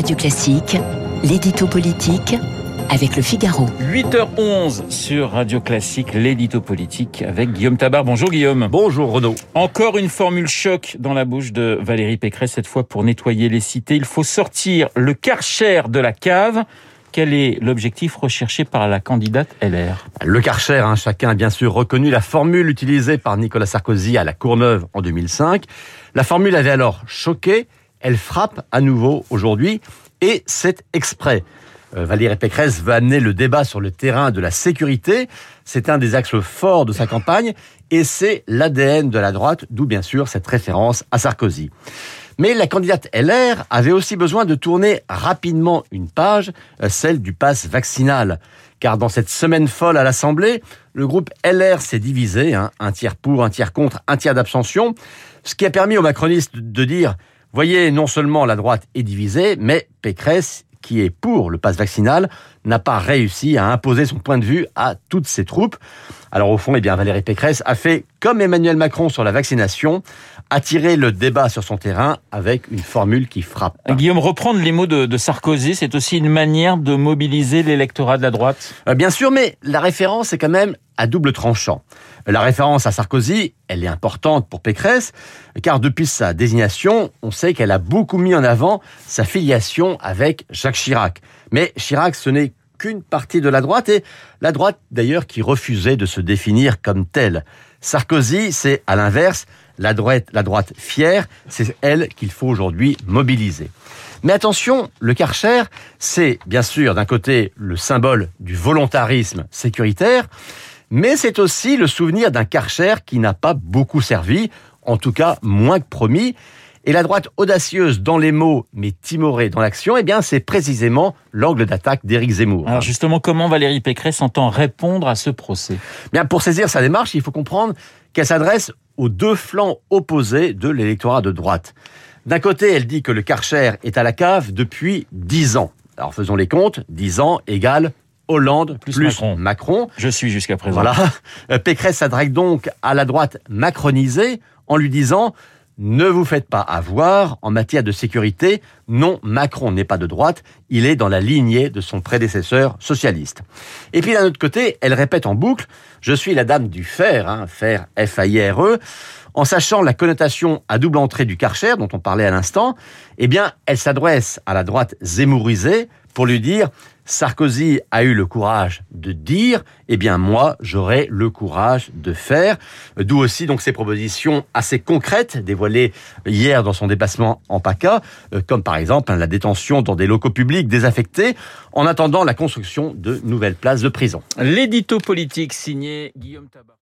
Radio Classique, l'édito politique avec le Figaro. 8h11 sur Radio Classique, l'édito politique avec Guillaume Tabar. Bonjour Guillaume. Bonjour Renaud. Encore une formule choc dans la bouche de Valérie Pécresse, cette fois pour nettoyer les cités. Il faut sortir le karcher de la cave. Quel est l'objectif recherché par la candidate LR Le Karcher, hein, chacun a bien sûr reconnu la formule utilisée par Nicolas Sarkozy à la Courneuve en 2005. La formule avait alors choqué, elle frappe à nouveau aujourd'hui et c'est exprès. Euh, Valérie Pécresse veut amener le débat sur le terrain de la sécurité. C'est un des axes forts de sa campagne et c'est l'ADN de la droite, d'où bien sûr cette référence à Sarkozy. Mais la candidate LR avait aussi besoin de tourner rapidement une page, euh, celle du pass vaccinal. Car dans cette semaine folle à l'Assemblée, le groupe LR s'est divisé, hein, un tiers pour, un tiers contre, un tiers d'abstention, ce qui a permis aux macronistes de dire, voyez, non seulement la droite est divisée, mais Pécresse qui est pour le pass vaccinal, n'a pas réussi à imposer son point de vue à toutes ses troupes. Alors au fond, eh bien, Valérie Pécresse a fait comme Emmanuel Macron sur la vaccination, attirer le débat sur son terrain avec une formule qui frappe. Guillaume, reprendre les mots de, de Sarkozy, c'est aussi une manière de mobiliser l'électorat de la droite? Euh, Bien sûr, mais la référence est quand même à double tranchant. La référence à Sarkozy, elle est importante pour Pécresse, car depuis sa désignation, on sait qu'elle a beaucoup mis en avant sa filiation avec Jacques Chirac. Mais Chirac, ce n'est qu'une partie de la droite, et la droite d'ailleurs qui refusait de se définir comme telle. Sarkozy, c'est à l'inverse, la droite, la droite fière, c'est elle qu'il faut aujourd'hui mobiliser. Mais attention, le Karcher, c'est bien sûr d'un côté le symbole du volontarisme sécuritaire, mais c'est aussi le souvenir d'un Karcher qui n'a pas beaucoup servi, en tout cas moins que promis. Et la droite audacieuse dans les mots, mais timorée dans l'action, eh bien, c'est précisément l'angle d'attaque d'Éric Zemmour. Alors justement, comment Valérie Pécresse entend répondre à ce procès? Bien, pour saisir sa démarche, il faut comprendre qu'elle s'adresse aux deux flancs opposés de l'électorat de droite. D'un côté, elle dit que le Karcher est à la cave depuis dix ans. Alors faisons les comptes, dix ans égale Hollande plus, Macron. Macron. Je suis jusqu'à présent. Voilà. Pécresse s'adresse donc à la droite macronisée en lui disant ne vous faites pas avoir en matière de sécurité. Non, Macron n'est pas de droite, il est dans la lignée de son prédécesseur socialiste. Et puis d'un autre côté, elle répète en boucle, je suis la dame du fer, hein, fer F-A-I-R-E, en sachant la connotation à double entrée du Karcher dont on parlait à l'instant, eh bien, elle s'adresse à la droite zémourisée pour lui dire Sarkozy a eu le courage de dire, eh bien moi j'aurai le courage de faire. D'où aussi donc ces propositions assez concrètes dévoilées hier dans son déplacement en PACA, euh, comme par exemple hein, la détention dans des locaux publics désaffectés, en attendant la construction de nouvelles places de prison. L'édito politique signé Guillaume Tabar.